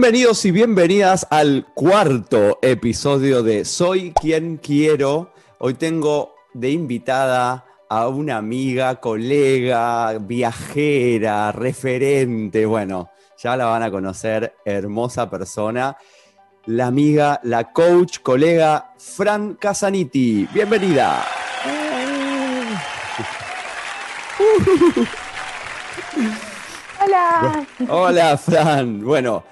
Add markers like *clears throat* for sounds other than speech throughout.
Bienvenidos y bienvenidas al cuarto episodio de Soy quien quiero. Hoy tengo de invitada a una amiga, colega, viajera, referente. Bueno, ya la van a conocer, hermosa persona. La amiga, la coach, colega Fran Casaniti. Bienvenida. Hola. Hola, Fran. Bueno,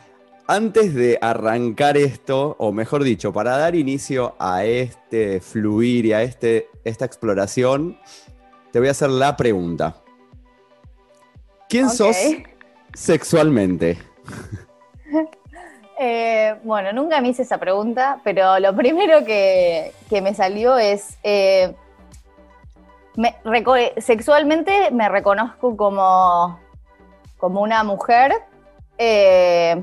antes de arrancar esto, o mejor dicho, para dar inicio a este fluir y a este, esta exploración, te voy a hacer la pregunta. ¿Quién sos sexualmente? *laughs* Eh, bueno, nunca me hice esa pregunta, pero lo primero que, que me salió es, eh, me sexualmente me reconozco como, como una mujer eh,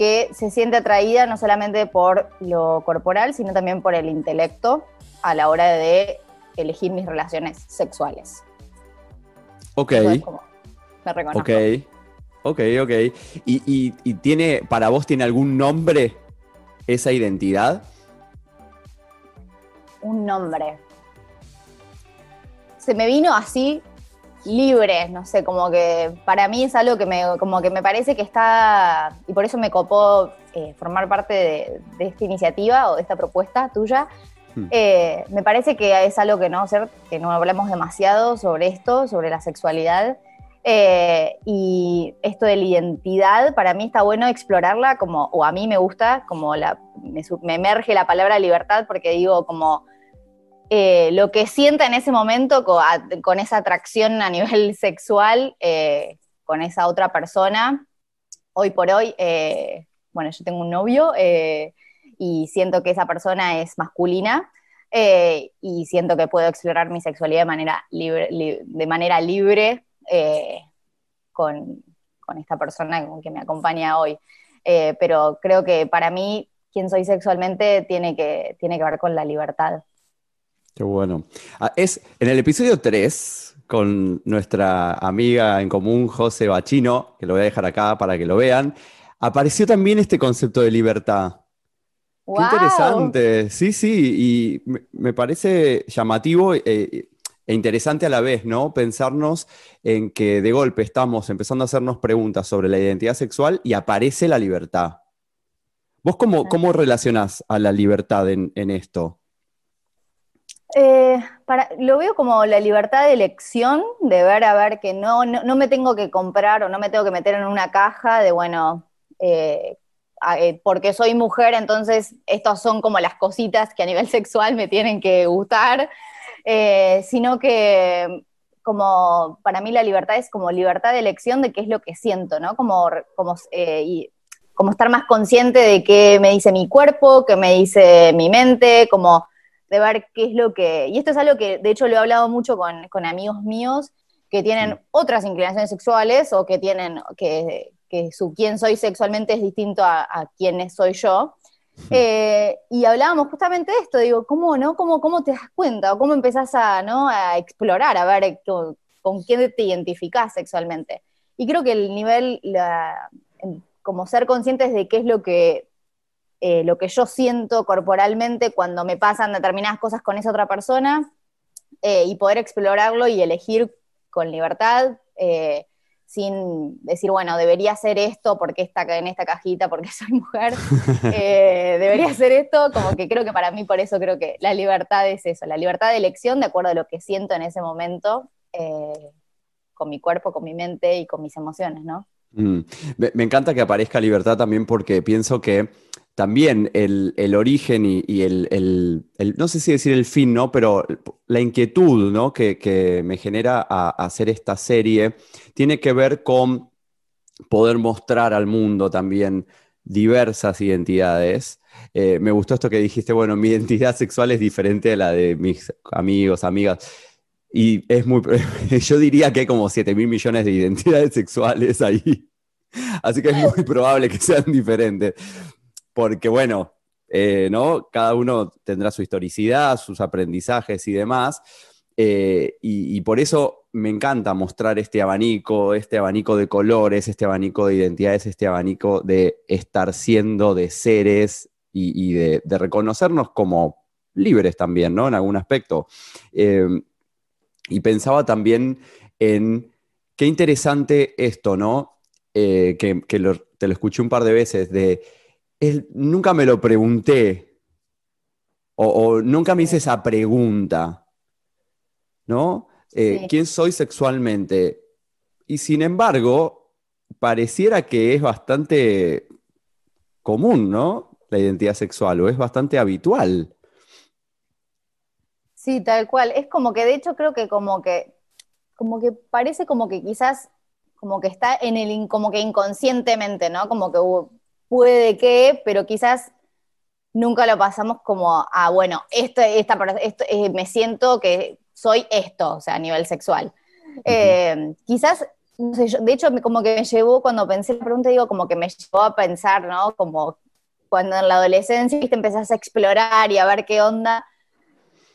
que se siente atraída no solamente por lo corporal, sino también por el intelecto a la hora de elegir mis relaciones sexuales. Ok, Eso es como me reconozco. ok, ok, ok. ¿Y, y- y tiene, para vos tiene algún nombre esa identidad? un nombre. Se me vino así libre, no sé, como que para mí es algo que me, como que me parece que está, y por eso me copó eh, formar parte de, de esta iniciativa o de esta propuesta tuya. Hmm. Eh, me parece que es algo que no, ser, que no hablamos demasiado sobre esto, sobre la sexualidad. Eh, y esto de la identidad, para mí está bueno explorarla como, o a mí me gusta, como la, me emerge la palabra libertad porque digo como eh, lo que sienta en ese momento con, esa atracción a nivel *laughs* sexual eh, con esa otra persona. Hoy por hoy, eh, bueno, yo tengo un novio eh, y siento que esa persona es masculina. y siento que puedo explorar mi sexualidad de manera libre, li- de manera libre con, con esta persona con que me acompaña hoy. Pero creo que para mí, quien soy sexualmente tiene que, tiene que ver con la libertad. Qué bueno. Ah, es en el episodio 3 con nuestra amiga en común, José Bachino, que lo voy a dejar acá para que lo vean, apareció también este concepto de libertad. Qué ¡Guau! interesante. Sí, sí, y me, parece llamativo eh, e interesante a la vez, ¿no? Pensarnos en que de golpe estamos empezando a hacernos preguntas sobre la identidad sexual y aparece la libertad. ¿Vos cómo, cómo relacionás a la libertad en, en esto? Eh, lo veo como la libertad de elección, de ver a ver que no, no, me tengo que comprar o no me tengo que meter en una caja de, bueno, eh, eh, porque soy mujer, entonces estas son como las cositas que a nivel *laughs* sexual me tienen que gustar, sino que como para mí la libertad es como libertad de elección de qué es lo que siento, ¿no? Como, como, y, como estar más consciente de qué me dice mi cuerpo, qué me dice mi mente, como de ver qué es lo que... Y esto es algo que de hecho lo he hablado mucho con, con amigos míos que tienen Mm. otras inclinaciones sexuales o que tienen, que, que su quién soy sexualmente es distinto a, a quién soy yo. Eh, y hablábamos justamente de esto, digo, ¿cómo, no? ¿Cómo, cómo te das cuenta o cómo empezás a, ¿no? a explorar, a ver con, con quién te identificás sexualmente? Y creo que el nivel, la- como ser conscientes de qué es lo que, eh, lo que yo siento corporalmente cuando me pasan determinadas cosas con esa otra persona eh, y poder explorarlo y elegir con libertad. eh, sin decir, bueno, debería hacer esto porque está en esta cajita, porque *laughs* soy mujer, *laughs* debería hacer esto, como que creo que para mí por eso creo que la libertad es eso, la libertad de elección de acuerdo a lo que siento en ese momento, con mi cuerpo, con mi mente y con mis emociones, ¿no? Mm. Me, me encanta que aparezca libertad también porque pienso que también el, el origen y, y el, el- el- no sé si decir el fin, ¿no? Pero la inquietud, ¿no? que, que me genera a, a hacer esta serie tiene que ver con poder mostrar al mundo también diversas identidades. Eh, me gustó esto que dijiste, bueno, mi *laughs* identidad sexual es diferente a la de mis amigos, amigas. Y es muy, *laughs* yo diría que hay como 7 mil millones de identidades sexuales ahí. *laughs* Así que es muy probable que sean diferentes. Porque bueno, eh, ¿no? Cada uno tendrá su historicidad, sus aprendizajes y demás. eh, y, por eso me encanta mostrar este abanico, este abanico de colores, este abanico de identidades, este abanico de estar siendo, de seres y, de, reconocernos como libres también, ¿no? En algún aspecto. Eh, y pensaba también en qué interesante esto, ¿no? Eh, que, te lo escuché un par de veces, de nunca me lo pregunté o, nunca me hice esa pregunta, ¿no? Eh, ¿Quién soy sexualmente? Y sin embargo, pareciera que es bastante común, ¿no? La identidad sexual, o es bastante habitual. Sí, tal cual. Es como que, de hecho, creo que como que, como que parece como que quizás, como que está en el, como que inconscientemente, ¿no? Como que puede que, pero quizás nunca lo pasamos como a, bueno, esto, esta, esto, eh, me siento que soy esto, o sea, a nivel sexual. Eh, quizás, no sé, de hecho, como que me llevó, cuando pensé la pregunta, digo, como que me llevó a pensar, ¿no? Como cuando en la adolescencia te empezás a explorar y a ver qué onda,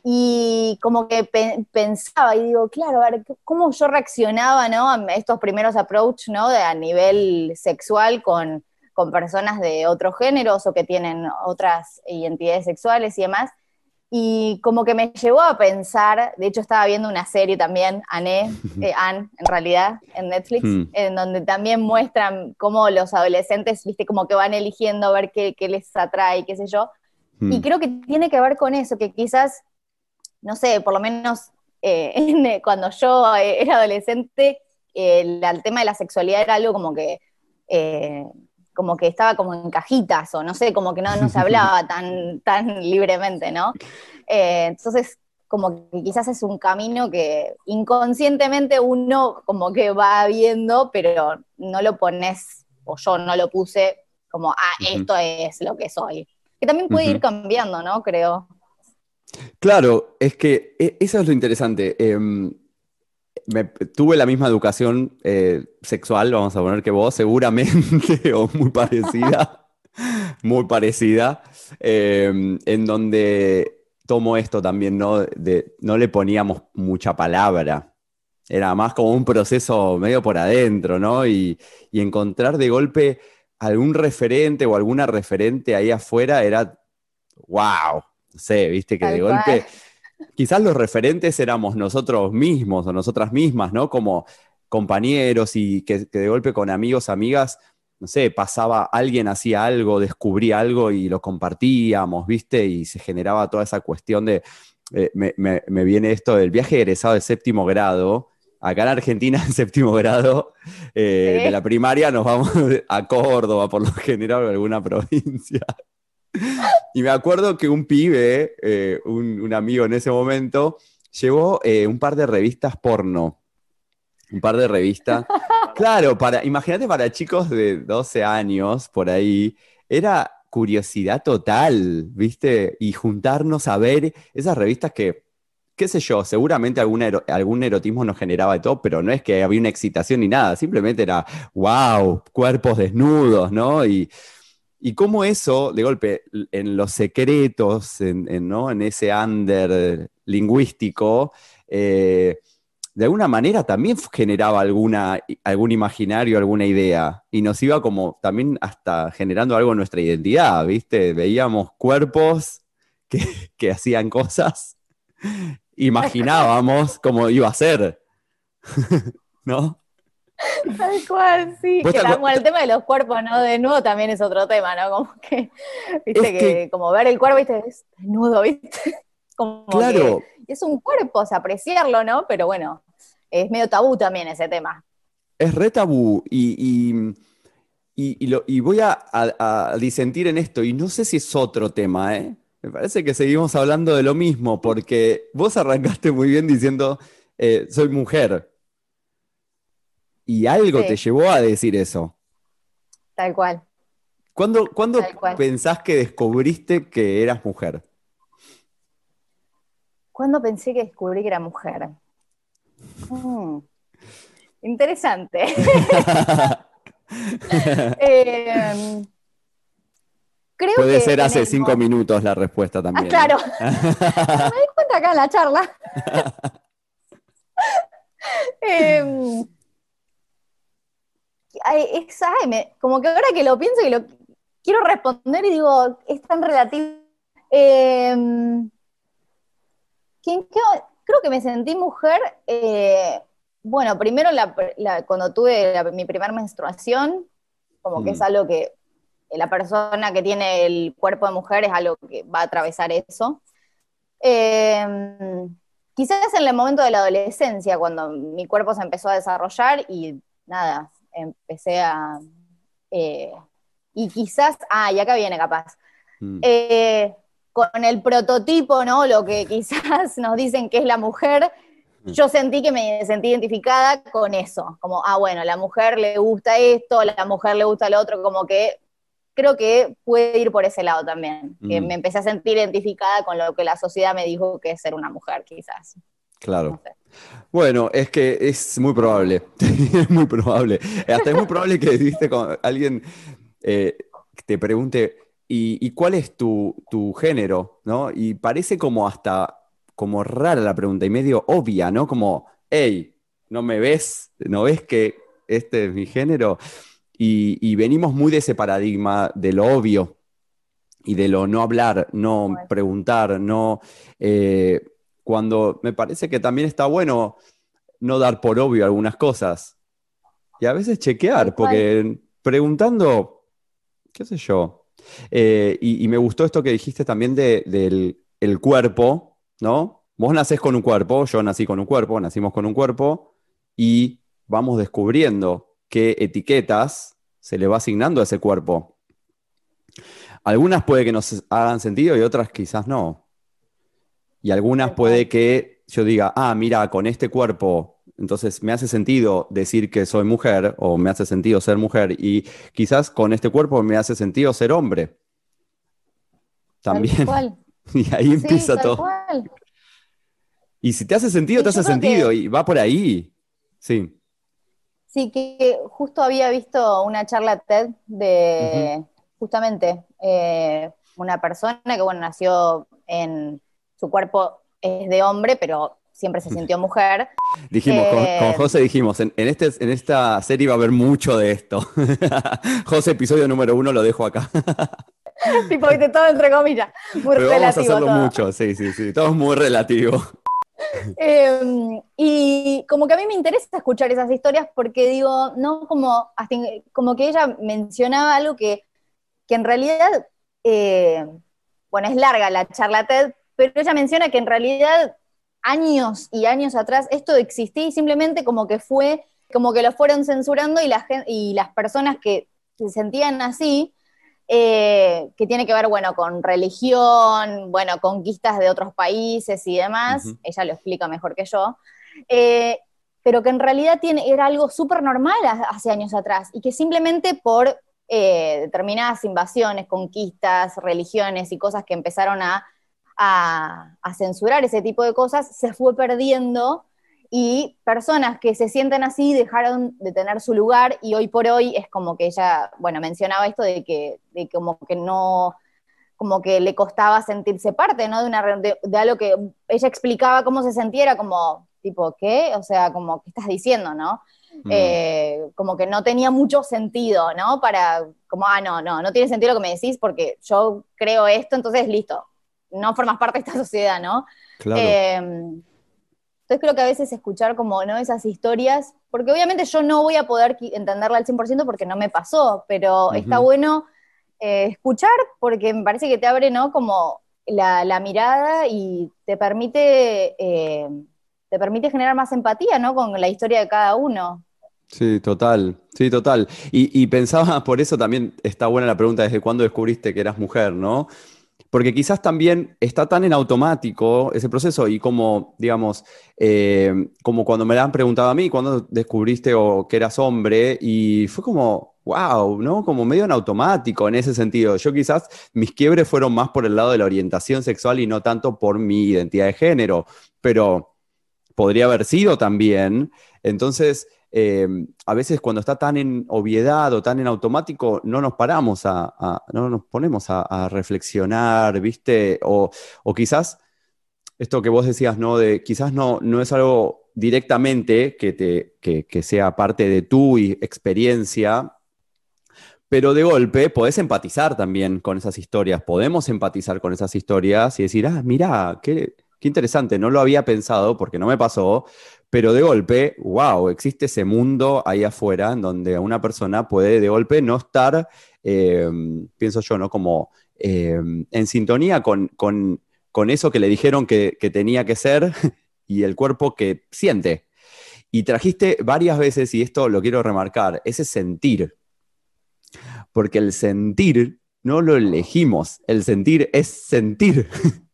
y como que pensaba y digo, claro, a ver, ¿cómo yo reaccionaba, ¿no? A estos primeros approach, ¿no? De, a nivel sexual con, con personas de otros géneros o que tienen otras identidades sexuales y demás. Y como que me llevó a pensar, de hecho estaba viendo una serie también, Anne, *laughs* eh, Anne en realidad, en Netflix, hmm. en donde también muestran cómo los adolescentes, viste, como que van eligiendo a ver qué, qué les atrae, qué sé yo. Y hmm. creo que tiene que ver con eso, que quizás no sé, por lo menos eh, *laughs* eh, cuando yo eh, era adolescente, el, tema de la sexualidad era algo como que, como que estaba como en cajitas, o no sé, como que no, no se hablaba *laughs* tan, tan libremente, ¿no? entonces, como que quizás es un camino que inconscientemente uno como que va viendo, pero no lo pones, o yo no lo puse como, ah, esto es lo que soy. Que también puede ir cambiando, ¿no? Creo. Claro, es que e, eso es lo interesante. Em, tuve la misma educación eh, sexual, vamos a poner que vos, seguramente, *laughs* o muy parecida, *laughs* muy parecida, em, en donde tomo esto también, ¿no? De, no le poníamos mucha palabra. Era más como un proceso medio por adentro, ¿no? Y, y encontrar de golpe algún referente o alguna referente ahí afuera era, wow, no sé, viste que de golpe, quizás los referentes éramos nosotros mismos o nosotras mismas, ¿no? Como compañeros y que, de golpe con amigos, amigas, no sé, pasaba, alguien hacía algo, descubría algo y lo compartíamos, ¿viste? Y se generaba toda esa cuestión de, eh, me, viene esto del viaje egresado de séptimo grado, acá en Argentina *laughs* en séptimo grado eh, de la primaria nos vamos *laughs* a Córdoba por lo general o alguna *laughs* provincia. Y me acuerdo que un pibe, eh, un, amigo en ese momento, llevó eh, un par de revistas porno. Un par de revistas. Claro, para, imagínate para chicos de 12 años, por ahí, era curiosidad total, ¿viste? Y juntarnos a ver esas revistas que, qué sé yo, seguramente algún, algún erotismo nos generaba de todo, pero no es que había una excitación ni nada, simplemente era, wow, cuerpos desnudos, ¿no? Y, y cómo eso, de golpe, en los secretos, en, ese under lingüístico, eh, de alguna manera también generaba alguna, algún imaginario, alguna idea. Y nos iba como también hasta generando algo en nuestra identidad, ¿viste? Veíamos cuerpos que, *laughs* hacían cosas, *laughs* imaginábamos cómo iba a ser, *laughs* ¿no? *laughs* Tal cual, sí. Que el tema de los cuerpos, ¿no? Desnudo también es otro tema, ¿no? Como que, viste, que, como ver el cuerpo, viste, es desnudo, viste. *laughs* Como claro. es un cuerpo, o sea, apreciarlo, ¿no? Pero bueno, es medio tabú también ese tema. Es re tabú y, y, voy a, disentir en esto, y no sé si es otro tema, ¿eh? Me parece que seguimos hablando de lo mismo, porque vos arrancaste muy bien diciendo, eh, soy mujer, y algo te llevó a decir eso. Tal cual. ¿Cuándo, pensás que descubriste que eras mujer? ¿Cuándo pensé que descubrí que era mujer? Mm, interesante. *laughs* Em, Puede ser hace cinco minutos la respuesta también. Ah, claro. *laughs* Me di cuenta acá en la charla. *laughs* Em, como que ahora que lo pienso y lo quiero responder y digo, es tan relativo. Em, creo que me sentí mujer, eh, bueno, primero cuando tuve mi primera menstruación, como que es mm. algo que la persona que tiene el cuerpo de mujer es algo que va a atravesar eso. Em, quizás en el momento de la adolescencia, cuando mi cuerpo se empezó a desarrollar y nada, empecé a... Eh, y quizás, ah, y acá viene capaz. Mm. Eh, con el prototipo, ¿no? Lo que *laughs* quizás nos dicen que es la mujer, mm. yo sentí que me sentí identificada con eso, como, ah, bueno, la mujer le gusta esto, la mujer le gusta lo otro, como que creo que puede ir por ese lado también, que mm. me empecé a sentir identificada con lo que la sociedad me dijo que es ser una mujer, quizás. Claro. Bueno, es que es muy probable, *laughs* es muy probable. Hasta es muy probable que diste con alguien eh, te pregunte, ¿y, cuál es tu, género? ¿no? Y parece como hasta como rara la pregunta y medio obvia, ¿no? Como, hey, ¿no me ves? ¿No ves que este es mi género? Y, venimos muy de ese paradigma de lo obvio y de lo no hablar, no preguntar, no... Eh, cuando me parece que también está bueno no dar por obvio algunas cosas y a veces chequear, porque preguntando, qué sé yo. Eh, y, me gustó esto que dijiste también del el cuerpo, ¿no? Vos nacés con un cuerpo, yo nací con un cuerpo, nacimos con un cuerpo y vamos descubriendo qué etiquetas se le va asignando a ese cuerpo. Algunas puede que nos hagan sentido y otras quizás no. Y algunas puede que yo diga, ah, mira, con este cuerpo, entonces me hace sentido decir que soy mujer o me hace sentido ser mujer y quizás con este cuerpo me hace sentido ser hombre. También. *laughs* Y ahí empieza todo. Y si te hace sentido, te hace sentido y va por ahí. Sí. Sí, que justo había visto una charla TED de justamente eh, una persona que, bueno, nació en su cuerpo es de hombre, pero siempre se sintió mujer. *laughs* Dijimos, con, eh, José dijimos, en, este, en esta serie va a haber mucho de esto. *laughs* José, episodio número uno, lo dejo acá. *laughs* tipo, viste, todo entre comillas. Muy Pero vamos a hacerlo mucho, sí, sí, sí, todo es muy relativo. Em, y como que a mí me interesa escuchar esas historias porque digo, no como, como que ella mencionaba algo que, que en realidad, eh, bueno, es larga la charla TED, pero ella menciona que en realidad años y años atrás esto existía y simplemente como que fue, como que lo fueron censurando y, la, y las personas que se sentían así, eh, que tiene que ver, bueno, con religión, bueno, conquistas de otros países y demás, ella lo explica mejor que yo, eh, pero que en realidad tiene, era algo súper normal hace años atrás y que simplemente por eh, determinadas invasiones, conquistas, religiones y cosas que empezaron a a, censurar ese tipo de cosas, se fue perdiendo y personas que se sienten así dejaron de tener su lugar y hoy por hoy es como que ella, bueno, mencionaba esto de que, de como que no, como que le costaba sentirse parte, ¿no? De, una, de, algo que ella explicaba cómo se sentía, como, tipo, ¿qué? O sea, como, ¿qué estás diciendo, no? Mm. Eh, como que no tenía mucho sentido, ¿no? Para, como, ah, no, no, no tiene sentido lo que me decís porque yo creo esto, entonces listo, no formas parte de esta sociedad, ¿no? Claro. Eh, entonces creo que a veces escuchar como, ¿no? Esas historias, porque obviamente yo no voy a poder entenderla al 100% porque no me pasó, pero está bueno eh, escuchar porque me parece que te abre, ¿no? Como la, mirada y te permite, eh, te permite generar más empatía, ¿no? Con la historia de cada uno. Sí, total, sí, total. Y, y pensaba, por eso también está buena la pregunta, ¿desde cuándo descubriste que eras mujer, no? Porque quizás también está tan en automático ese proceso y como, digamos, eh, como cuando me la han preguntado a mí, cuando descubriste o que eras hombre, y fue como, wow, ¿no? Como medio en automático en ese sentido. Yo quizás mis quiebres fueron más por el lado de la orientación sexual y no tanto por mi identidad de género, pero podría haber sido también. Entonces, Em, a veces cuando está tan en obviedad o tan en automático, no nos paramos a, no nos ponemos a, reflexionar, ¿viste? O, quizás esto que vos decías, ¿no? De quizás no, no es algo directamente que, te, que, sea parte de tu experiencia, pero de golpe podés empatizar también con esas historias, podemos empatizar con esas historias y decir, ah, mira, qué, qué interesante, no lo había pensado porque no me pasó, pero de golpe, wow, existe ese mundo ahí afuera en donde una persona puede de golpe no estar, eh, pienso yo, ¿no? Como eh, en sintonía con, eso que le dijeron que, tenía que ser *laughs* y el cuerpo que siente. Y trajiste varias veces, y esto lo quiero remarcar, ese sentir. Porque el sentir no lo elegimos, el sentir es sentir. *laughs*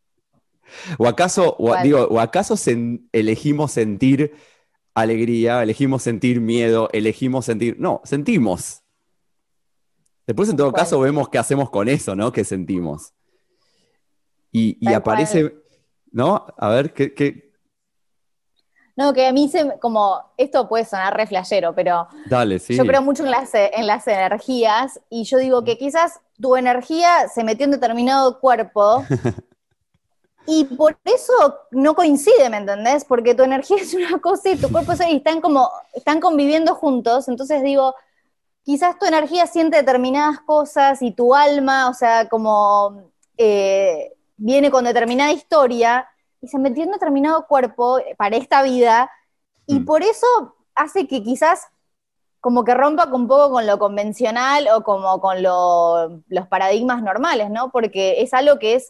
¿O acaso, digo, ¿o acaso elegimos sentir alegría, elegimos sentir miedo, elegimos sentir... No, sentimos. Después, en todo caso, vemos qué hacemos con eso, ¿no? Que sentimos. Y, aparece, ¿no? A ver, ¿qué, No, que a mí se, como, esto puede sonar re pero Dale, sí. yo creo mucho en las, en las energías y yo digo que quizás tu energía se metió en determinado cuerpo *laughs* y por eso no coincide, ¿me entendés? Porque tu energía *laughs* es una cosa y tu cuerpo es otra y están como, están conviviendo juntos, entonces digo, quizás tu energía siente determinadas cosas y tu alma, o sea, como eh, viene con determinada historia y se metió en determinado cuerpo para esta vida y mm. por eso hace que quizás como que rompa un poco con lo convencional o como con los paradigmas normales, ¿no? Porque es algo que es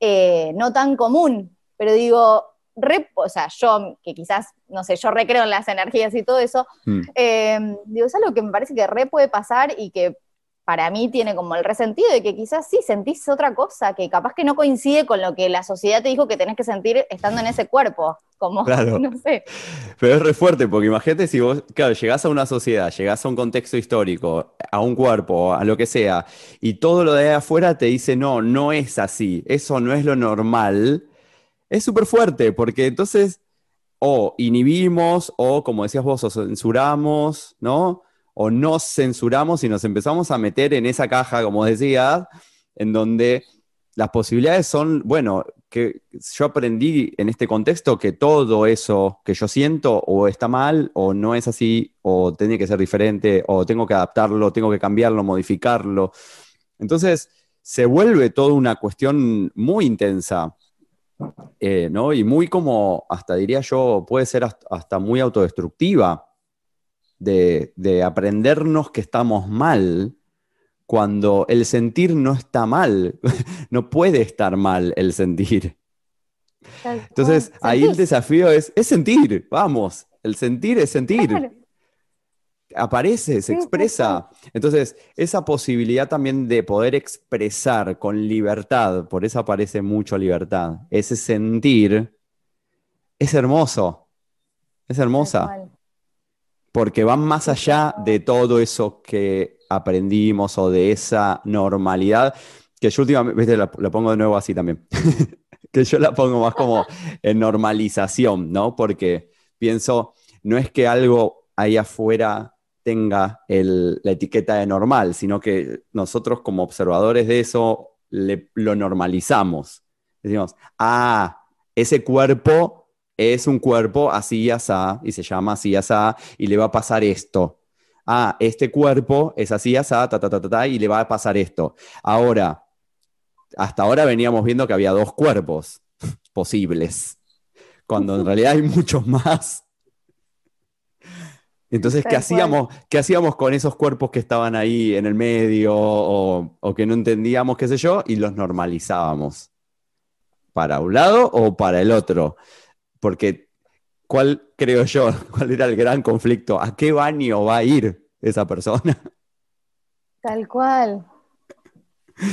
eh, no tan común, pero digo, o sea, yo que quizás, no sé, yo recreo en las energías y todo eso, mm. em, digo, es algo que me parece que re puede pasar y que para mí tiene como el resentido de que quizás sí sentís otra cosa, que capaz que no coincide con lo que la sociedad te dijo que tenés que sentir estando en ese cuerpo. Como, claro. *laughs* no sé. Pero es re fuerte, porque imagínate si vos, claro, llegás a una sociedad, llegás a un contexto histórico, a un cuerpo, a lo que sea, y todo lo de ahí afuera te dice, no, no es así, eso no es lo normal es súper fuerte, porque entonces o inhibimos, o como decías vos, o censuramos, ¿no? O nos censuramos y nos empezamos a meter en esa caja, como decías, en donde las posibilidades son, bueno, que yo aprendí en este contexto que todo eso que yo siento o está mal, o no es así, o tiene que ser diferente, o tengo que adaptarlo, tengo que cambiarlo, modificarlo. Entonces, se vuelve toda una cuestión muy intensa. Eh, ¿no? Y muy como, hasta diría yo, puede ser hasta, muy autodestructiva de, aprendernos que estamos mal cuando el sentir no está mal, *laughs* no puede estar mal el sentir. Entonces, ahí el desafío es, es sentir, vamos, el sentir es sentir. Aparece, se expresa. Entonces, esa posibilidad también de poder expresar con libertad, por eso aparece mucho libertad, ese sentir, es hermoso, es hermosa, porque van más allá de todo eso que aprendimos o de esa normalidad, que yo últimamente la, la pongo de nuevo así también, *laughs* que yo la pongo más como en normalización, ¿no? Porque pienso, no es que algo ahí afuera tenga la etiqueta de normal, sino que nosotros como observadores de eso lo normalizamos. Decimos, ah, ese cuerpo es un cuerpo así y asá, y se llama así y asá, y le va a pasar esto. Ah, este cuerpo es así y asá, ta, ta, ta, ta, y le va a pasar esto. Ahora, hasta ahora veníamos viendo que había dos cuerpos *laughs* posibles, cuando en realidad hay muchos más entonces, ¿qué hacíamos, ¿qué hacíamos con esos cuerpos que estaban ahí en el medio o, que no entendíamos, qué sé yo, y los normalizábamos? ¿Para un lado o para el otro? Porque, ¿cuál creo yo? *laughs* ¿Cuál era el gran conflicto? ¿A qué baño va a ir esa persona? *laughs* Tal cual.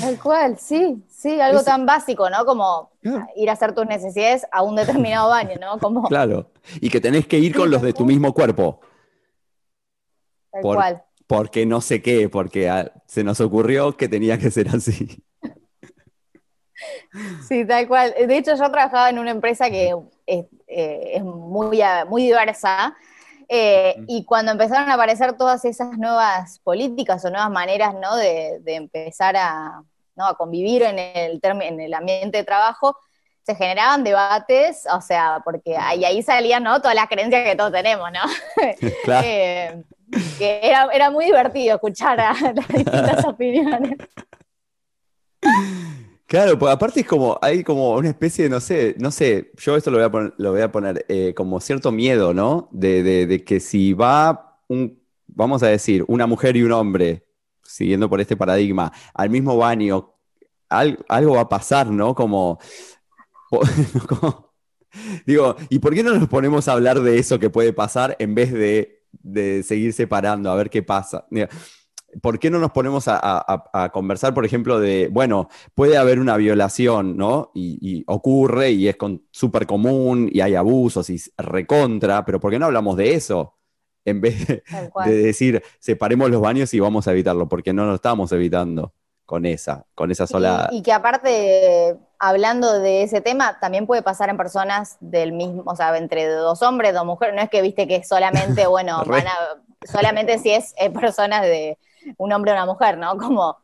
Tal cual, sí, sí, algo tan básico, ¿no? Como ir a hacer tus necesidades a un determinado baño, ¿no? Como... *laughs* Claro, y que tenés que ir con los de tu mismo cuerpo porque no sé qué, porque ah, se nos ocurrió que tenía que ser así. Sí, tal cual. De hecho, yo trabajaba en una empresa que es, eh, muy, ah, muy diversa. Eh, y cuando empezaron a aparecer todas esas nuevas políticas o nuevas maneras ¿no? de, empezar a, ¿no? a, convivir en el, en el ambiente de trabajo, se generaban debates, o sea, porque ahí, ahí salían ¿no? todas las creencias que todos tenemos, ¿no? *laughs* claro. *laughs* Eh, que era, era, muy divertido escuchar a las distintas *laughs* opiniones. Claro, pues aparte es como, hay como una especie de, no sé, no sé, yo esto lo voy a poner, lo voy a poner eh, como cierto miedo, ¿no? De, de, que si va un, vamos a decir, una mujer y un hombre, siguiendo por este paradigma, al mismo baño, algo va a pasar, *laughs* ¿no? Como, digo, ¿y por qué no nos ponemos a hablar de eso que puede pasar en vez de, de seguir separando, a ver qué pasa? ¿Por qué no nos ponemos a, conversar, por ejemplo, de, bueno, puede haber una violación, ¿no? Y, ocurre y es súper común y hay abusos y recontra, pero ¿por qué no hablamos de eso? En vez de, decir, separemos los baños y vamos a evitarlo, porque no lo estamos evitando con esa, con esa sola... Y, que aparte, hablando de ese tema, también puede pasar en personas del mismo, o sea, entre dos hombres, dos mujeres, no es que viste que solamente, *laughs* bueno, solamente si es eh, personas de un hombre o una mujer, ¿no? *laughs* Como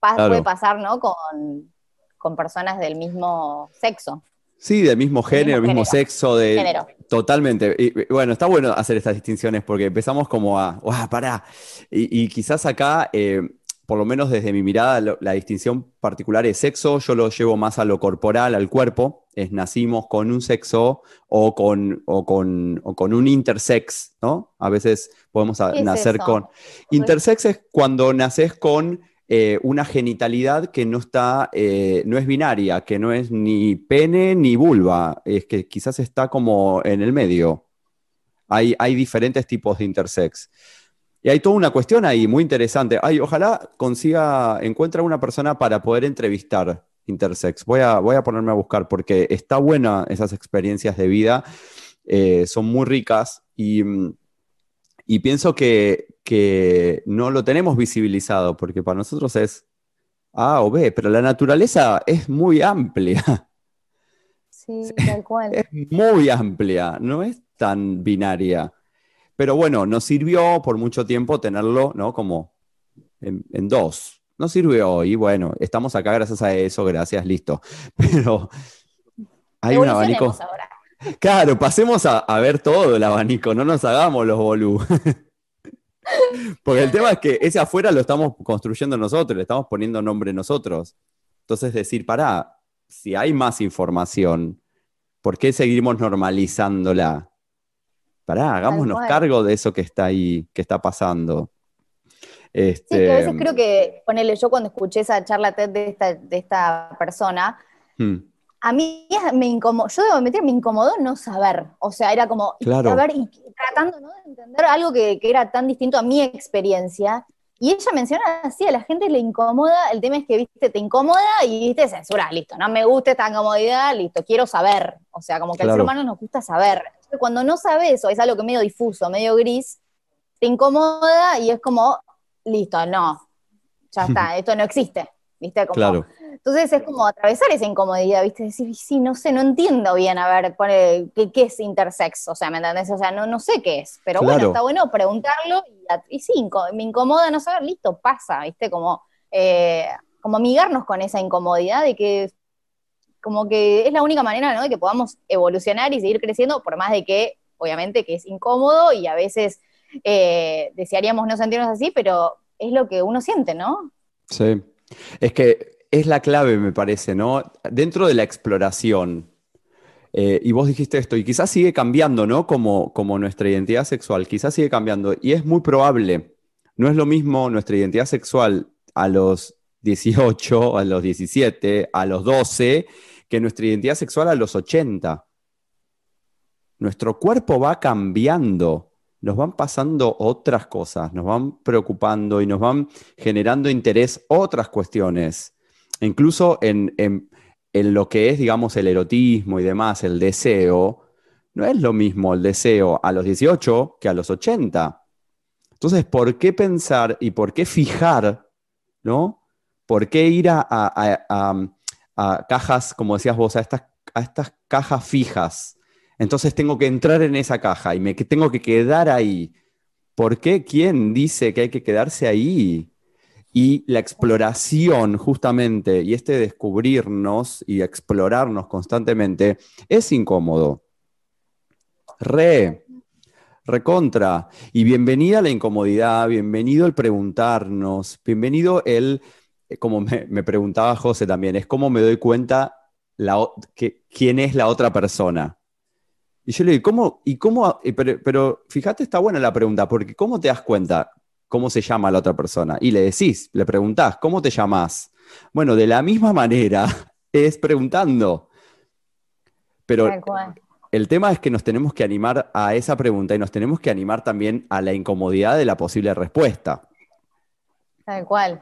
puede pasar, ¿no? Con, personas del mismo sexo. Sí, del mismo género, mismo, mismo sexo, de género. totalmente. Y, bueno, está bueno hacer estas distinciones porque empezamos como a, ¡guau, pará! Y, quizás acá, eh, por lo menos desde mi mirada, la distinción particular es sexo, yo lo llevo más a lo corporal, al cuerpo, es nacimos con un sexo o con, o con, o con un intersex, ¿no? A veces podemos nacer con... Intersex es cuando naces con eh, una genitalidad que no está, eh, no es binaria, que no es ni pene ni vulva, es que quizás está como en el medio. Hay, hay diferentes tipos de intersex. Y hay toda una cuestión ahí muy interesante. Ay, ojalá consiga, encuentre una persona para poder entrevistar intersex. Voy a, voy a ponerme a buscar porque está buena esas experiencias de vida, eh, son muy ricas y, y pienso que, que, no lo tenemos visibilizado porque para nosotros es A o B, pero la naturaleza es muy amplia. Sí, *laughs* tal cual. Es muy amplia, no es tan binaria. Pero bueno, nos sirvió por mucho tiempo tenerlo, ¿no? Como en, en dos, no sirvió y bueno, estamos acá gracias a eso, gracias, listo. *laughs* Pero hay un abanico. Claro, pasemos a, ver todo el abanico, no nos hagamos los bolú. *laughs* Porque el tema es que ese afuera lo estamos construyendo nosotros, le estamos poniendo nombre nosotros. Entonces decir, pará, si hay más información, ¿por qué seguimos normalizándola? Pará, hagámonos cargo de eso que está ahí, que está pasando. Este... Sí, que a veces creo que, ponele, yo cuando escuché esa charla TED de esta, de esta persona, hmm. a mí me incomodó, yo debo admitir, me incomodó no saber. O sea, era como claro. saber y tratando de entender algo que, que, era tan distinto a mi experiencia. Y ella menciona así, a la gente le incomoda, el tema es que, viste, te incomoda y, viste, censura, listo, no me gusta esta incomodidad, listo, quiero saber. O sea, como que al ser humano nos gusta saber. Cuando no sabes, o es algo que medio difuso, medio gris, te incomoda y es como, listo, no, ya está, *laughs* esto no existe, ¿viste? claro. Entonces es como atravesar esa incomodidad, ¿viste? Decir, sí, no sé, no entiendo bien, a ver, ¿qué, qué es intersex? O sea, ¿me entendés? O sea, no, no sé qué es, pero bueno, está bueno preguntarlo y, y, sí, me incomoda no saber, listo, pasa, ¿viste? Como, eh, como amigarnos con esa incomodidad de que como que es la única manera, ¿no? De que podamos evolucionar y seguir creciendo, por más de que, obviamente, que es incómodo y a veces eh, desearíamos no sentirnos así, pero es lo que uno siente, ¿no? Sí. Es que es la clave, me parece, ¿no? Dentro de la exploración. Eh, y vos dijiste esto, y quizás sigue cambiando, ¿no? Como, como nuestra identidad sexual, quizás sigue cambiando. Y es muy probable. No es lo mismo nuestra identidad sexual a los 18, a los 17, a los 12, que nuestra identidad sexual a los 80. Nuestro cuerpo va cambiando nos van pasando otras cosas, nos van preocupando y nos van generando interés otras cuestiones. Incluso en, lo que es, digamos, el erotismo y demás, el deseo, no es lo mismo el deseo a los 18 que a los 80. Entonces, ¿por qué pensar y por qué fijar, ¿no? ¿Por qué ir a, cajas, como decías vos, a estas, a estas cajas fijas? Entonces tengo que entrar en esa caja y me tengo que quedar ahí. ¿Por qué? ¿Quién dice que hay que quedarse ahí? Y la exploración, justamente, y este descubrirnos y explorarnos constantemente, es incómodo. Re, recontra. Y bienvenida a la incomodidad, bienvenido el preguntarnos, bienvenido el, como me, preguntaba José también, es cómo me doy cuenta que, quién es la otra persona. Y yo le digo, ¿cómo? Y cómo pero, pero, fíjate, está buena la pregunta, porque ¿cómo te das cuenta cómo se llama la otra persona? Y le decís, le preguntás, ¿cómo te llamas? Bueno, de la misma manera *laughs* es preguntando. Pero el tema es que nos tenemos que animar a esa pregunta y nos tenemos que animar también a la incomodidad de la posible respuesta. Tal cual.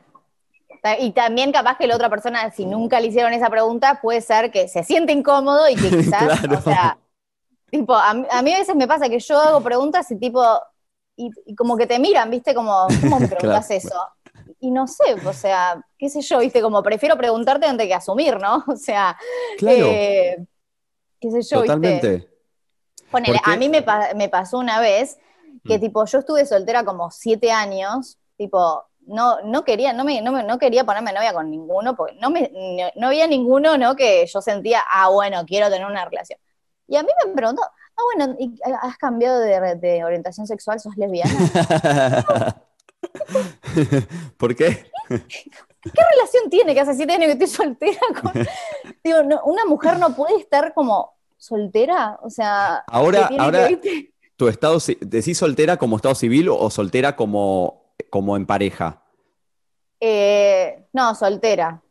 Y también capaz que la otra persona, si nunca le hicieron esa pregunta, puede ser que se siente incómodo y que *laughs* quizás, o sea, tipo, a, mí a veces me pasa que yo hago preguntas y tipo, y, como que te miran, ¿viste? Como, ¿cómo me *laughs* preguntas eso? Y no sé, o sea, qué sé yo, ¿viste? Como prefiero preguntarte antes que asumir, ¿no? *laughs* O sea, claro. Eh, qué sé yo, Totalmente. Ponele, a mí me, me, pasó una vez que, mm. tipo, yo estuve soltera como siete años, tipo, no, no quería, no, me, no, quería ponerme novia con ninguno, porque no, me, no, había ninguno, ¿no? Que yo sentía, ah, bueno, quiero tener una relación. Y a mí me preguntó, ah, bueno, ¿has cambiado de, orientación sexual? ¿Sos lesbiana? *laughs* ¿Por qué? ¿Qué relación tiene que hace siete años que estoy soltera? *laughs* Digo, una mujer no puede estar como soltera, o sea... Ahora, ahora tu estado, ¿decís soltera como estado civil o soltera como, como en pareja? Eh, no, soltera.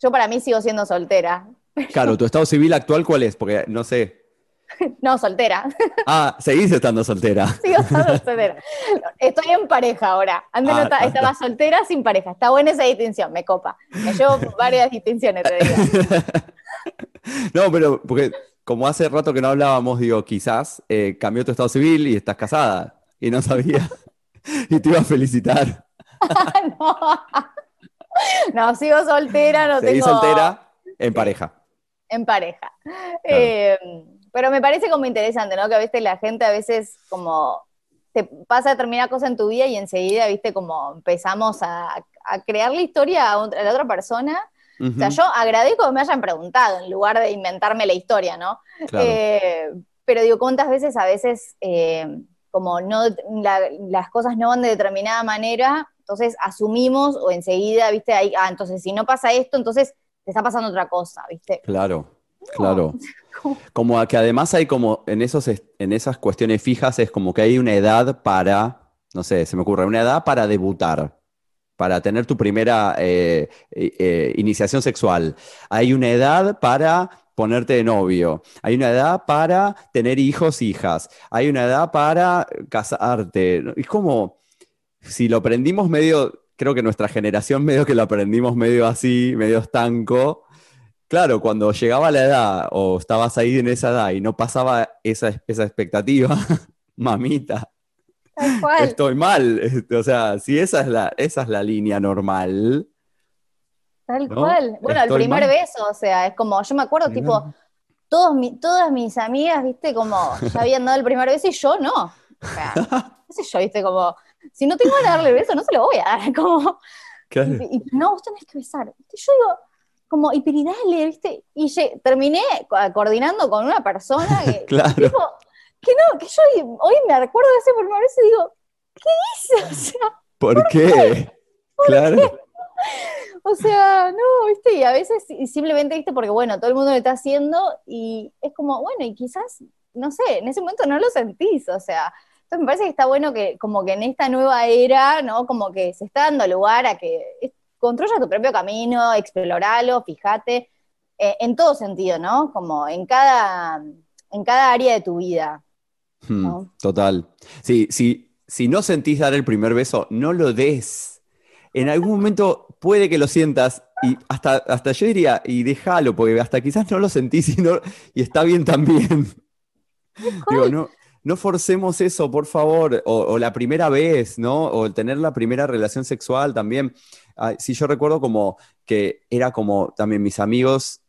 Yo para mí sigo siendo soltera. Claro, ¿tu estado civil actual cuál es? Porque no sé. *laughs* No, soltera. *laughs* Ah, seguís estando soltera. *laughs* Sigo estando soltera. Estoy en pareja ahora. Antes no ah, estaba soltera sin pareja. Está buena esa distinción, me copa. Me llevo varias distinciones, te digo. No, pero porque como hace rato que no hablábamos, digo, quizás eh, cambió tu estado civil y estás casada y no sabía *laughs* y te iba a felicitar. *laughs* no. no, sigo soltera, no Seguí soltera en pareja. En pareja. Eh, pero me parece como interesante, ¿no? Que a veces la gente a veces como te pasa determinada cosa en tu vida y enseguida, viste, como empezamos a, crear la historia a, a la otra persona o sea, yo agradezco que me hayan preguntado en lugar de inventarme la historia, ¿no? Eh, pero digo, ¿cuántas veces a veces eh, como no las cosas no van de determinada manera, entonces asumimos o enseguida, viste, ahí, ah, entonces si no pasa esto, entonces te está pasando otra cosa, viste. Claro, claro. *laughs* Como que además hay como en, esos, en esas cuestiones fijas es como que hay una edad para, no sé, se me ocurre, una edad para debutar para tener tu primera eh, eh, eh, iniciación sexual. Hay una edad para ponerte de novio. Hay una edad para tener hijos, hijas. Hay una edad para casarte. Es como, si lo aprendimos medio, creo que nuestra generación medio que lo aprendimos medio así, medio estanco. Claro, cuando llegaba la edad o estabas ahí en esa edad y no pasaba esa, esa expectativa, *laughs* mamita, Estoy mal. O sea, si esa es la, esa es la línea normal. Tal cual. Bueno, el primer beso, o sea, es como, yo me acuerdo, tipo, todos todas mis amigas, viste, como ya habían dado el primer beso y yo no. O sea, no sé yo, viste, como, si no tengo que darle el beso, no se lo voy a dar. *laughs* Como, y, no, vos tenés que besar. Yo digo, como, y viste, y terminé coordinando con una persona que, *laughs* claro que no, que yo hoy me recuerdo de ese por primera vez y digo, ¿qué hice? O sea, ¿por, qué? claro. O sea, no, viste, y a veces simplemente, viste, porque bueno, todo el mundo lo está haciendo y es como, bueno, y quizás, no sé, en ese momento no lo sentís, o sea, entonces me parece que está bueno que como que en esta nueva era, ¿no? Como que se está dando lugar a que construya tu propio camino, exploralo, fíjate, eh, en todo sentido, ¿no? Como en cada, en cada área de tu vida. Hmm, total. Sí, si no sentís dar el primer beso, no lo des. En algún momento puede que lo sientas y hasta, hasta yo diría, y déjalo, porque hasta quizás no lo sentís *laughs* y, y está bien también. Digo, no, no forcemos eso, por favor, o, la primera vez, ¿no? O el tener la primera relación sexual también. sí, yo recuerdo como que era como también mis amigos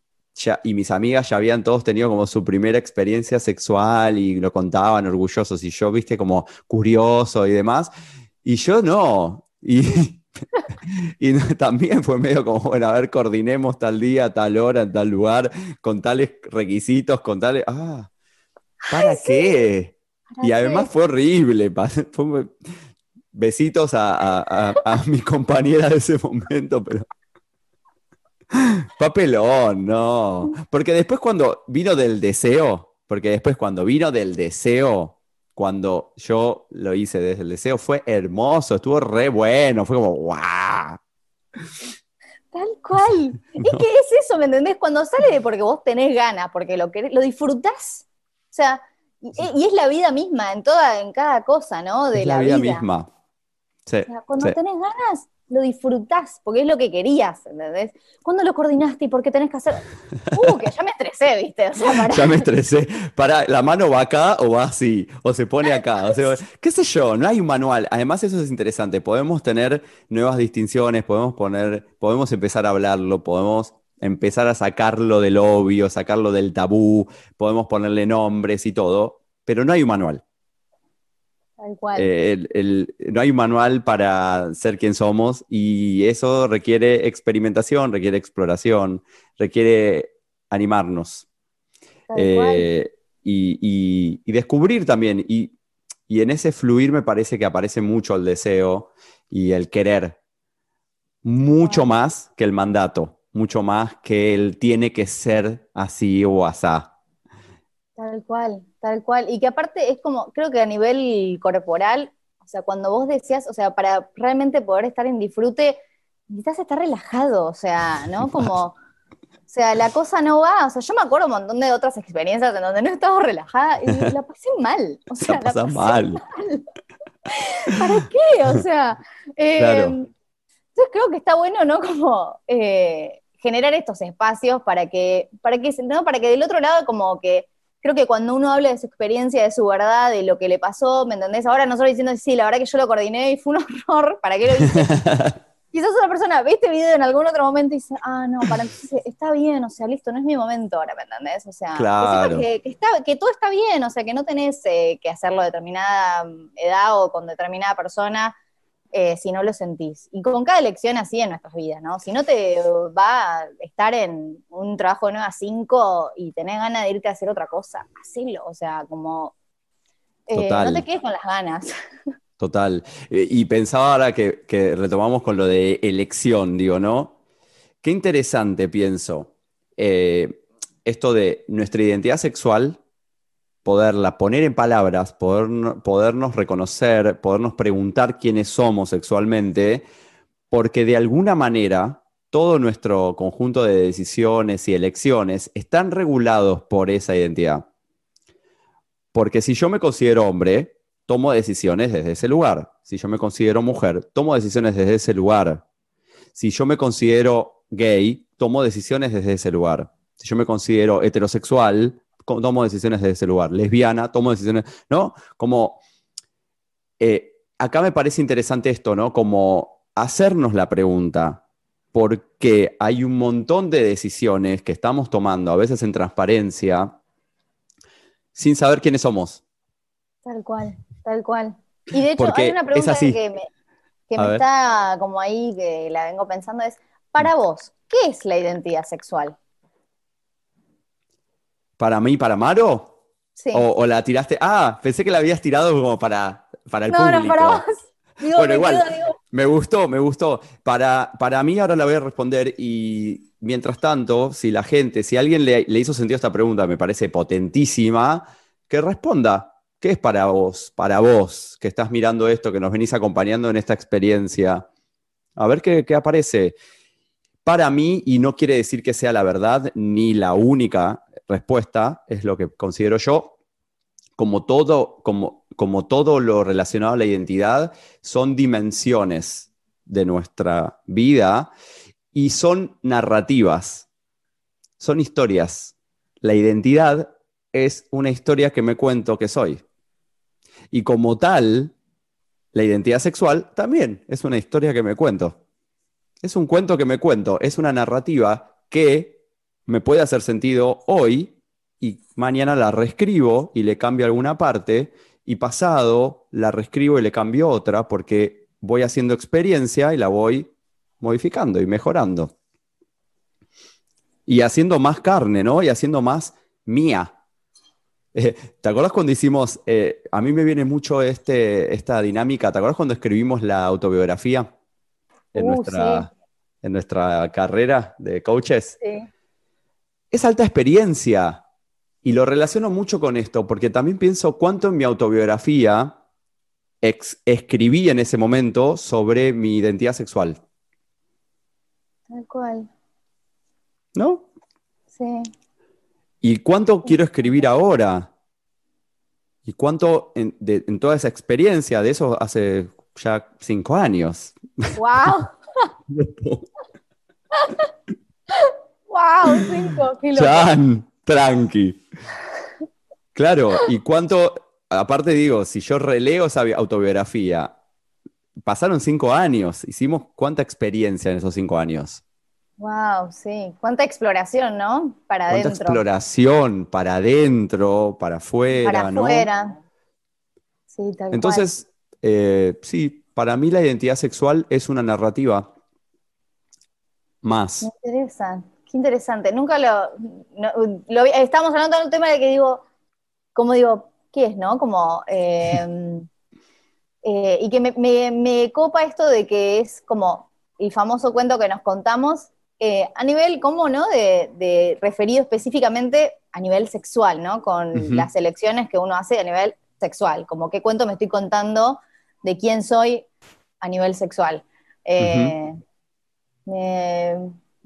y mis amigas ya habían todos tenido como su primera experiencia sexual y lo contaban orgullosos y yo, viste, como curioso y demás. Y yo no. Y *laughs* *laughs* y también fue medio como, bueno, a ver, coordinemos tal día, tal hora, en tal lugar, con tales requisitos, con tales... Ah, ¿para qué? y además fue horrible. *laughs* Besitos a, a *laughs* mi compañera de ese momento, pero... Papelón, no. Porque después cuando vino del deseo, porque después cuando vino del deseo, cuando yo lo hice desde el deseo, fue hermoso, estuvo re bueno, fue como, ¡guau! Tal cual. *laughs* Es que es eso, ¿me entendés? Cuando sale de porque vos tenés ganas, porque lo, querés, lo disfrutás. O sea, y, es la vida misma, en toda, en cada cosa, ¿no? De la, vida, misma. Sí, cuando tenés ganas, lo disfrutás, porque es lo que querías, ¿entendés? ¿Cuándo lo coordinaste y por qué tenés que hacer? Uh, que ya me estresé, ¿viste? *laughs* Ya me estresé. Para, ¿la mano va acá o va así? O se pone acá. O sea, qué sé yo, no hay un manual. Además, eso es interesante. Podemos tener nuevas distinciones, podemos poner, podemos empezar a hablarlo, podemos empezar a sacarlo del obvio, sacarlo del tabú, podemos ponerle nombres y todo, pero no hay un manual. Eh, no hay un manual para ser quien somos y eso requiere experimentación, requiere exploración, requiere animarnos. Eh, y, descubrir también. Y, en ese fluir me parece que aparece mucho el deseo y el querer, mucho más que el mandato, mucho más que el tiene que ser así o asá. Tal cual, tal cual. Y que aparte es como, creo que a nivel corporal, o sea, cuando vos decías, o sea, para realmente poder estar en disfrute, necesitas estar relajado, o sea, ¿no? Como, o sea, la cosa no va, o sea, yo me acuerdo un montón de otras experiencias en donde no estaba relajada y *laughs* la pasé mal, o sea, la, pasé mal. *laughs* ¿Para qué? O sea, eh, entonces creo que está bueno, ¿no? Como eh, generar estos espacios para que, para que, ¿no? Para que del otro lado como que creo que cuando uno habla de su experiencia, de su verdad, de lo que le pasó, ¿me entendés? Ahora nosotros diciendo, sí, la verdad que yo lo coordiné y fue un *laughs* horror, ¿para qué lo hice? *laughs* Quizás una persona ve este video en algún otro momento y dice, ah, no, para entonces está bien, o sea, listo, no es mi momento ahora, ¿me entendés? O sea, que, está, que todo está bien, o sea, que no tenés eh, que hacerlo a determinada edad o con determinada persona, eh, si no lo sentís. Y con cada elección así en nuestras vidas, ¿no? Si no te va a estar en un trabajo de 9 a 5 y tenés ganas de irte a hacer otra cosa, hacelo. O sea, como. Eh, no te quedes con las ganas. *laughs* Total. Eh, y pensaba ahora que, que retomamos con lo de elección, digo, ¿no? Qué interesante, pienso. esto de nuestra identidad sexual poderla poner en palabras, poder, podernos reconocer, podernos preguntar quiénes somos sexualmente, porque de alguna manera todo nuestro conjunto de decisiones y elecciones están regulados por esa identidad. Porque si yo me considero hombre, tomo decisiones desde ese lugar. Si yo me considero mujer, tomo decisiones desde ese lugar. Si yo me considero gay, tomo decisiones desde ese lugar. Si yo me considero heterosexual, tomo decisiones desde ese lugar. Lesbiana, tomo decisiones, ¿no? Como, eh, acá me parece interesante esto, ¿no? Como hacernos la pregunta, porque hay un montón de decisiones que estamos tomando, a veces en transparencia, sin saber quiénes somos. Tal cual, tal cual. Y de hecho, hay una pregunta que me, que me está como ahí, que la vengo pensando, es, para vos, ¿qué es la identidad sexual? ¿Para mí, para Maro? Sí. O, la tiraste? Ah, pensé que la habías tirado como para, para el público. No, no, para vos. *laughs* bueno, igual, me gustó, me gustó. Para, para mí ahora la voy a responder y mientras tanto, si la gente, si alguien le, le hizo sentido esta pregunta, me parece potentísima, que responda. ¿Qué es para vos, para vos, que estás mirando esto, que nos venís acompañando en esta experiencia? A ver qué, qué aparece. Para mí, y no quiere decir que sea la verdad ni la única respuesta es lo que considero yo, como todo, como, como todo lo relacionado a la identidad, son dimensiones de nuestra vida y son narrativas, son historias. La identidad es una historia que me cuento que soy. Y como tal, la identidad sexual también es una historia que me cuento. Es un cuento que me cuento, es una narrativa que me puede hacer sentido hoy y mañana la reescribo y le cambio alguna parte y pasado la reescribo y le cambio otra porque voy haciendo experiencia y la voy modificando y mejorando. Y haciendo más carne, ¿no? Y haciendo más mía. *laughs* Eh, ¿Te acuerdas cuando hicimos, eh, a mí me viene mucho este, esta dinámica, ¿te acuerdas cuando escribimos la autobiografía en, Uh, nuestra, en nuestra carrera de coaches? Sí. Es alta experiencia y lo relaciono mucho con esto porque también pienso cuánto en mi autobiografía ex- escribí en ese momento sobre mi identidad sexual, Tal cual. ¿no? Sí. ¿Y cuánto quiero escribir ahora? ¿Y cuánto en, de- en toda esa experiencia de eso hace ya cinco años? ¡Wow! *laughs* *laughs* ¡Wow! Cinco, loco. Chan, tranqui. Claro, y cuánto, aparte digo, si yo releo esa bi- autobiografía, pasaron cinco años, hicimos cuánta experiencia en esos cinco años. Wow, sí. Cuánta exploración, ¿no? Para Cuánta adentro. exploración para adentro, para afuera, Para ¿no? afuera. Sí, tal Entonces, eh, sí, para mí la identidad sexual es una narrativa más. Me interesa. Qué interesante. Nunca lo, no, lo Estábamos hablando de un tema de que digo, como digo, ¿qué es, no? Como. eh, *laughs* eh, y que me, me- me copa esto de que es como el famoso cuento que nos contamos eh, a nivel, ¿cómo no? De, de referido específicamente a nivel sexual, ¿no? Con las elecciones que uno hace a nivel sexual, como qué cuento me estoy contando de quién soy a nivel sexual. Eh, me,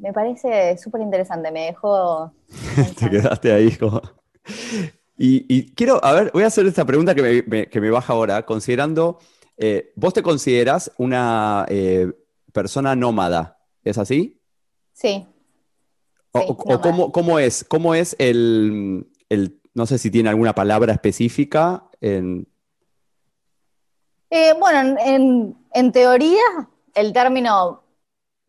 me parece súper interesante, me dejó... *laughs* Te quedaste ahí como... Y, y quiero, a ver, voy a hacer esta pregunta que me, me- que me baja ahora, considerando, eh, vos te consideras una eh, persona nómada, ¿es así? Sí. O, Sí, cómo, cómo es, cómo es el, el- no sé si tiene alguna palabra específica en... Eh, bueno, en, en- en teoría, el término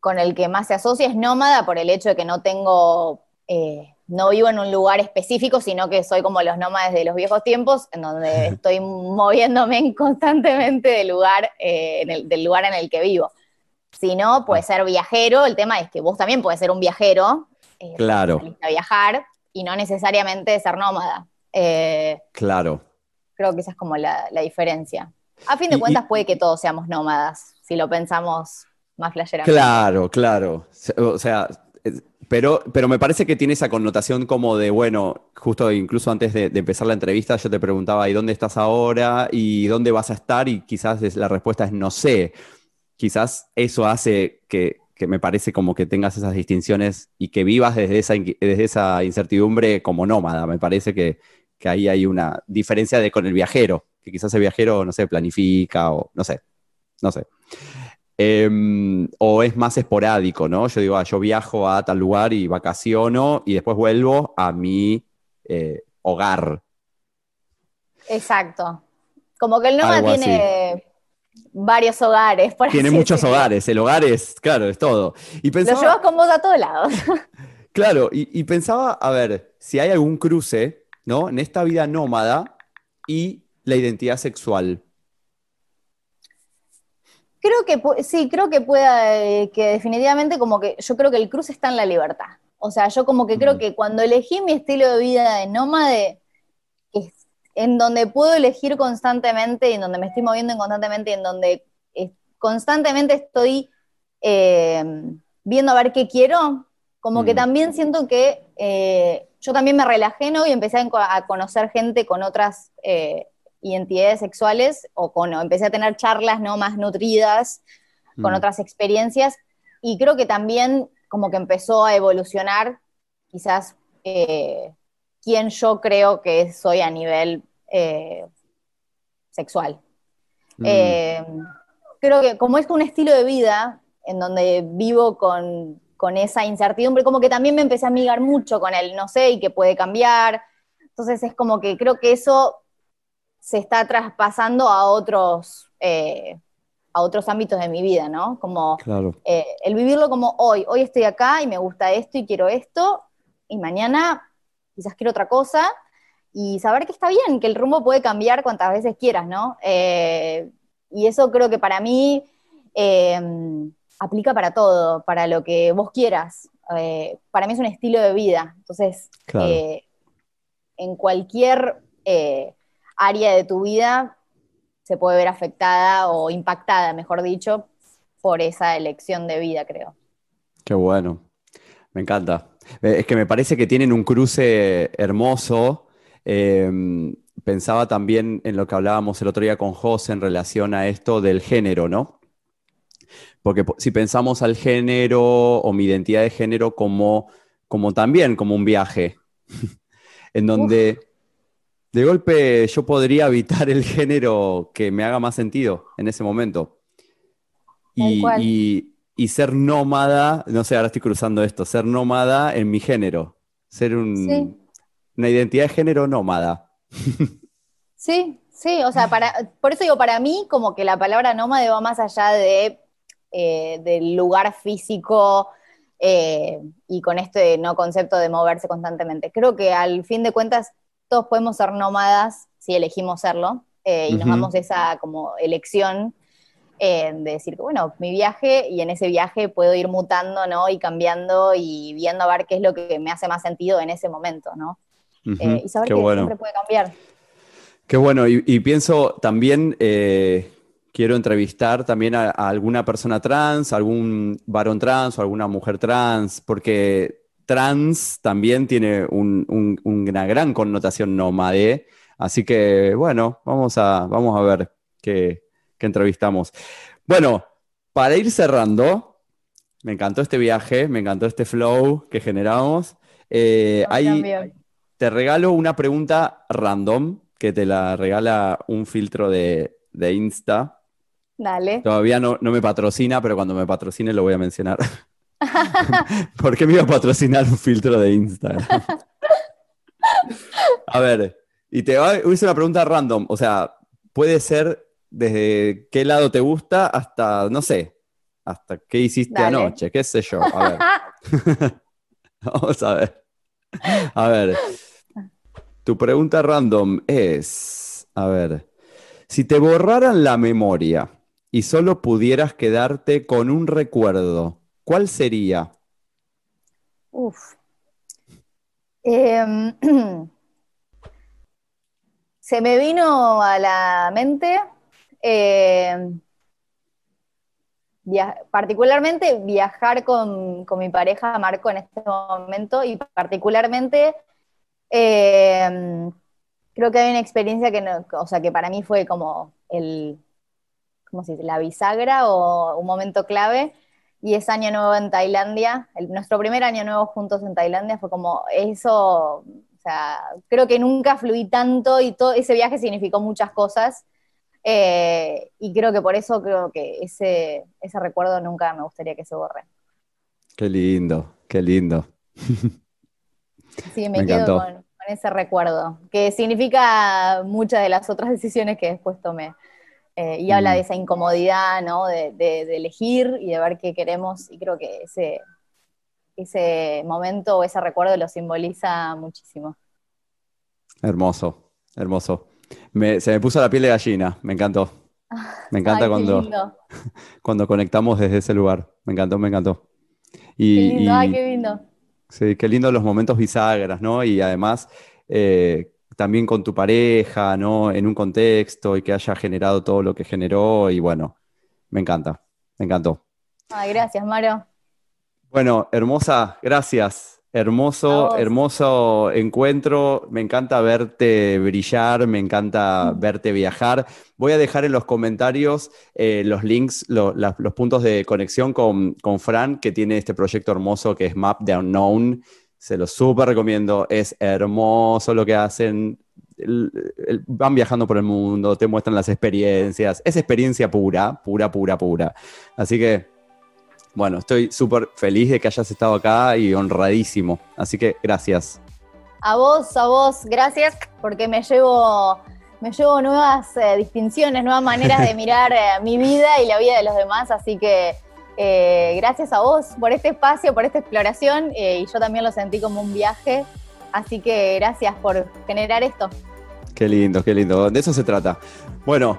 con el que más se asocia es nómada por el hecho de que no tengo, eh, no vivo en un lugar específico, sino que soy como los nómades de los viejos tiempos, en donde *laughs* estoy moviéndome *laughs* constantemente del lugar, eh, en el- del lugar en el que vivo. Si no, puede ser viajero, el tema es que vos también puedes ser un viajero, eh, Claro. a viajar, y no necesariamente ser nómada. Claro. Creo que esa es como la, la diferencia. A fin de Y- cuentas, y- puede que todos seamos nómadas, si lo pensamos más. Claro, claro. O sea, pero, pero me parece que tiene esa connotación como de, bueno, justo incluso antes de, de empezar la entrevista yo te preguntaba, ¿y dónde estás ahora? ¿Y dónde vas a estar? Y quizás la respuesta es no sé. Quizás eso hace que, que me parece como que tengas esas distinciones y que vivas desde esa, desde esa incertidumbre como nómada. Me parece que, que ahí hay una diferencia de con el viajero, que quizás el viajero, no sé, planifica o no sé, no sé. Em, o es más esporádico, ¿no? Yo digo, ah, yo viajo a tal lugar y vacaciono y después vuelvo a mi eh, hogar. Exacto. Como que el nómada tiene varios hogares, por Tiene así muchos hogares, el hogar es, claro, es todo. Y Lo pensaba, llevas con vos a todos lados. *laughs* claro, y, y pensaba, a ver, si hay algún cruce, ¿no? En esta vida nómada y la identidad sexual. Creo que sí, creo que pueda, eh, que definitivamente como que yo creo que el cruce está en la libertad. O sea, yo como que creo que cuando elegí mi estilo de vida de nómade, es en donde puedo elegir constantemente, y en donde me estoy moviendo constantemente, y en donde eh, constantemente estoy eh, viendo a ver qué quiero, como que también siento que eh, yo también me relajé, ¿no? Y empecé a, conocer gente con otras eh, identidades sexuales, o con, o empecé a tener charlas, ¿no? Más nutridas, con Mm. otras experiencias, y creo que también como que empezó a evolucionar quizás eh, quién yo creo que soy a nivel eh, sexual. Mm. Eh, creo que como es un estilo de vida en donde vivo con, con esa incertidumbre, como que también me empecé a amigar mucho con él, no sé, y que puede cambiar. Entonces es como que creo que eso se está traspasando a otros, eh, a otros ámbitos de mi vida, ¿no? Como Claro. eh, el vivirlo como hoy, hoy estoy acá y me gusta esto y quiero esto, y mañana quizás quiero otra cosa, y saber que está bien, que el rumbo puede cambiar cuantas veces quieras, ¿no? Eh, y eso creo que para mí em, aplica para todo, para lo que vos quieras. Para mí es un estilo de vida. Entonces, en cualquier eh, área de tu vida se puede ver afectada o impactada, mejor dicho, por esa elección de vida, creo. Qué bueno, me encanta. Es que me parece que tienen un cruce hermoso. Em, pensaba también en lo que hablábamos el otro día con José en relación a esto del género, ¿no? Porque si pensamos al género o mi identidad de género como, como también como un viaje, *laughs* en donde de golpe yo podría habitar el género que me haga más sentido en ese momento. Y, ser nómada, no sé, ahora estoy cruzando esto, ser nómada en mi género, ser una identidad de género nómada. *laughs* Sí, sí, o sea, para, por eso digo, para mí como que la palabra nómade va más allá de, eh, del lugar físico eh, y con este no concepto de moverse constantemente. Creo que al fin de cuentas todos podemos ser nómadas si elegimos serlo eh, y nos damos esa como elección de decir que, bueno, mi viaje y en ese viaje puedo ir mutando, ¿no? Y cambiando y viendo a ver qué es lo que me hace más sentido en ese momento, ¿no? y saber que siempre puede cambiar. Qué bueno, y, pienso también, eh, quiero entrevistar también a, alguna persona trans, algún varón trans o alguna mujer trans, porque trans también tiene una gran connotación nómade. Así que, bueno, vamos a, vamos a ver qué, entrevistamos. Bueno, para ir cerrando, me encantó este viaje, me encantó este flow que generamos. Eh, te regalo una pregunta random que te la regala un filtro de, Insta. Dale. Todavía no, me patrocina, pero cuando me patrocine lo voy a mencionar. *laughs* *laughs* ¿Por qué me iba a patrocinar un filtro de Instagram? a ver, y te voy a hacer una pregunta random. O sea, puede ser desde qué lado te gusta hasta, no sé, hasta qué hiciste anoche, qué sé yo. A ver. *laughs* *laughs* Vamos a ver. A ver. Tu pregunta random es, a ver, si te borraran la memoria y solo pudieras quedarte con un recuerdo, ¿cuál sería? Uf. Em, *clears throat* se me vino a la mente em, particularmente viajar con, con, mi pareja Marco en este momento y particularmente eh, creo que hay una experiencia que, o sea, que para mí fue como el, ¿cómo se dice? La bisagra o un momento clave. Y es Año Nuevo en Tailandia. nuestro primer Año Nuevo juntos en Tailandia fue como eso, o sea, creo que nunca fluí tanto y todo ese viaje significó muchas cosas. Eh, y creo que por eso creo que ese, ese recuerdo nunca me gustaría que se borre. Qué lindo, qué lindo. Sí, me, quedo con, ese recuerdo, que significa muchas de las otras decisiones que después tomé. Eh, y habla mm. de esa incomodidad, ¿no? De, elegir y de ver qué queremos. Y creo que ese, ese momento o ese recuerdo lo simboliza muchísimo. Hermoso, hermoso. se me puso la piel de gallina, me encantó. Me *laughs* encanta cuando, *laughs* cuando conectamos desde ese lugar. Me encantó, me encantó. Y, qué lindo, ay, qué lindo. Sí, qué lindo los momentos bisagras, ¿no? Y además eh, también con tu pareja, ¿no? En un contexto y que haya generado todo lo que generó y bueno, me encanta, me encantó. Ay, gracias, Mario. Bueno, hermosa, gracias. Hermoso, hermoso encuentro. Me encanta verte brillar, me encanta verte viajar. Voy a dejar en los comentarios eh, los links, los puntos de conexión con, Fran, que tiene este proyecto hermoso que es Map the Unknown. Se lo súper recomiendo. Es hermoso lo que hacen. van viajando por el mundo, te muestran las experiencias. Es experiencia pura, pura, pura, pura. Así que bueno, estoy súper feliz de que hayas estado acá y honradísimo. Así que gracias. A vos, a vos, gracias, porque me llevo, me llevo nuevas eh, distinciones, nuevas maneras de *laughs* mirar eh, mi vida y la vida de los demás. Así que eh, gracias a vos por este espacio, por esta exploración. y yo también lo sentí como un viaje. Así que gracias por generar esto. Qué lindo, qué lindo. De eso se trata. Bueno,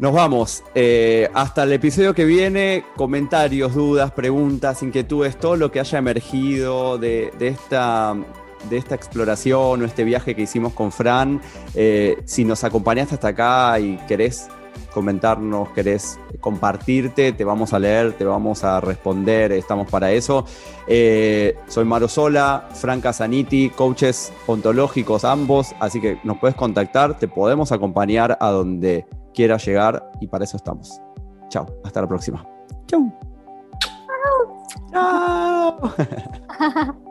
Nos vamos. Eh, hasta el episodio que viene, comentarios, dudas, preguntas, inquietudes, todo lo que haya emergido de, esta, de esta exploración o este viaje que hicimos con Fran. Eh, si nos acompañaste hasta acá y querés comentarnos, querés compartirte, te vamos a leer, te vamos a responder, estamos para eso. Eh, soy Maro Sola, Fran Casaniti, coaches ontológicos ambos, así que nos puedes contactar, te podemos acompañar a donde quiera llegar y para eso estamos. Chao, hasta la próxima. Chau. Chao. *laughs*